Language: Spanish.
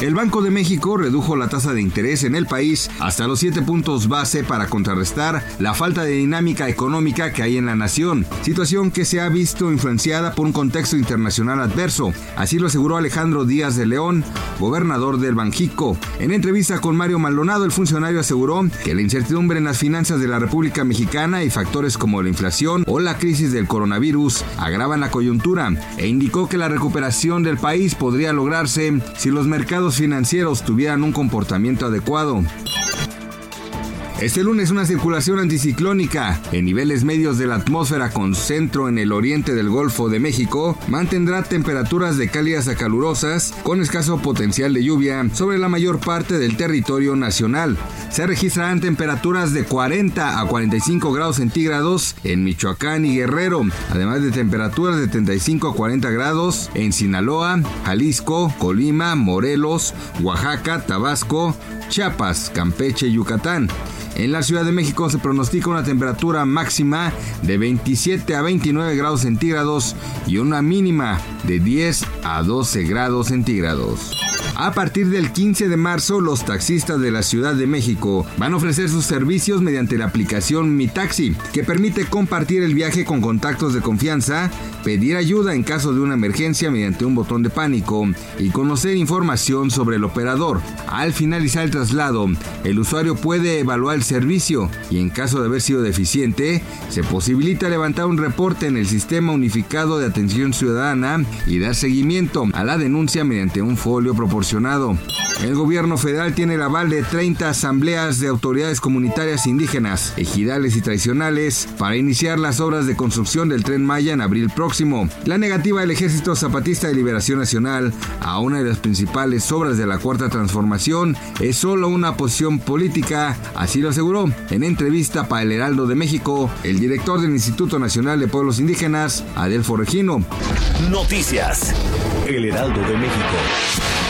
El Banco de México redujo la tasa de interés en el país hasta los 7 puntos base para contrarrestar la falta de dinámica económica que hay en la nación, situación que se ha visto influenciada por un contexto internacional adverso. Así lo aseguró Alejandro Díaz de León, gobernador del Banjico. En entrevista con Mario Maldonado, el funcionario aseguró que la incertidumbre en las finanzas de la República Mexicana y factores como la inflación o la crisis del coronavirus agravan la coyuntura e indicó que la recuperación del país podría lograrse si los mercados financieros tuvieran un comportamiento adecuado. Este lunes una circulación anticiclónica en niveles medios de la atmósfera con centro en el oriente del Golfo de México mantendrá temperaturas de cálidas a calurosas con escaso potencial de lluvia sobre la mayor parte del territorio nacional. Se registrarán temperaturas de 40 a 45 grados centígrados en Michoacán y Guerrero, además de temperaturas de 35 a 40 grados en Sinaloa, Jalisco, Colima, Morelos, Oaxaca, Tabasco, Chiapas, Campeche y Yucatán. En la Ciudad de México se pronostica una temperatura máxima de 27 a 29 grados centígrados y una mínima de 10 a 12 grados centígrados. A partir del 15 de marzo, los taxistas de la Ciudad de México van a ofrecer sus servicios mediante la aplicación Mi Taxi, que permite compartir el viaje con contactos de confianza, pedir ayuda en caso de una emergencia mediante un botón de pánico y conocer información sobre el operador. Al finalizar el traslado, el usuario puede evaluar el servicio y en caso de haber sido deficiente, se posibilita levantar un reporte en el Sistema Unificado de Atención Ciudadana y dar seguimiento a la denuncia mediante un folio proporcionado el gobierno federal tiene el aval de 30 asambleas de autoridades comunitarias indígenas, ejidales y tradicionales para iniciar las obras de construcción del tren Maya en abril próximo. La negativa del Ejército Zapatista de Liberación Nacional a una de las principales obras de la Cuarta Transformación es solo una posición política, así lo aseguró en entrevista para el Heraldo de México el director del Instituto Nacional de Pueblos Indígenas, Adelfo Regino. Noticias. El Heraldo de México.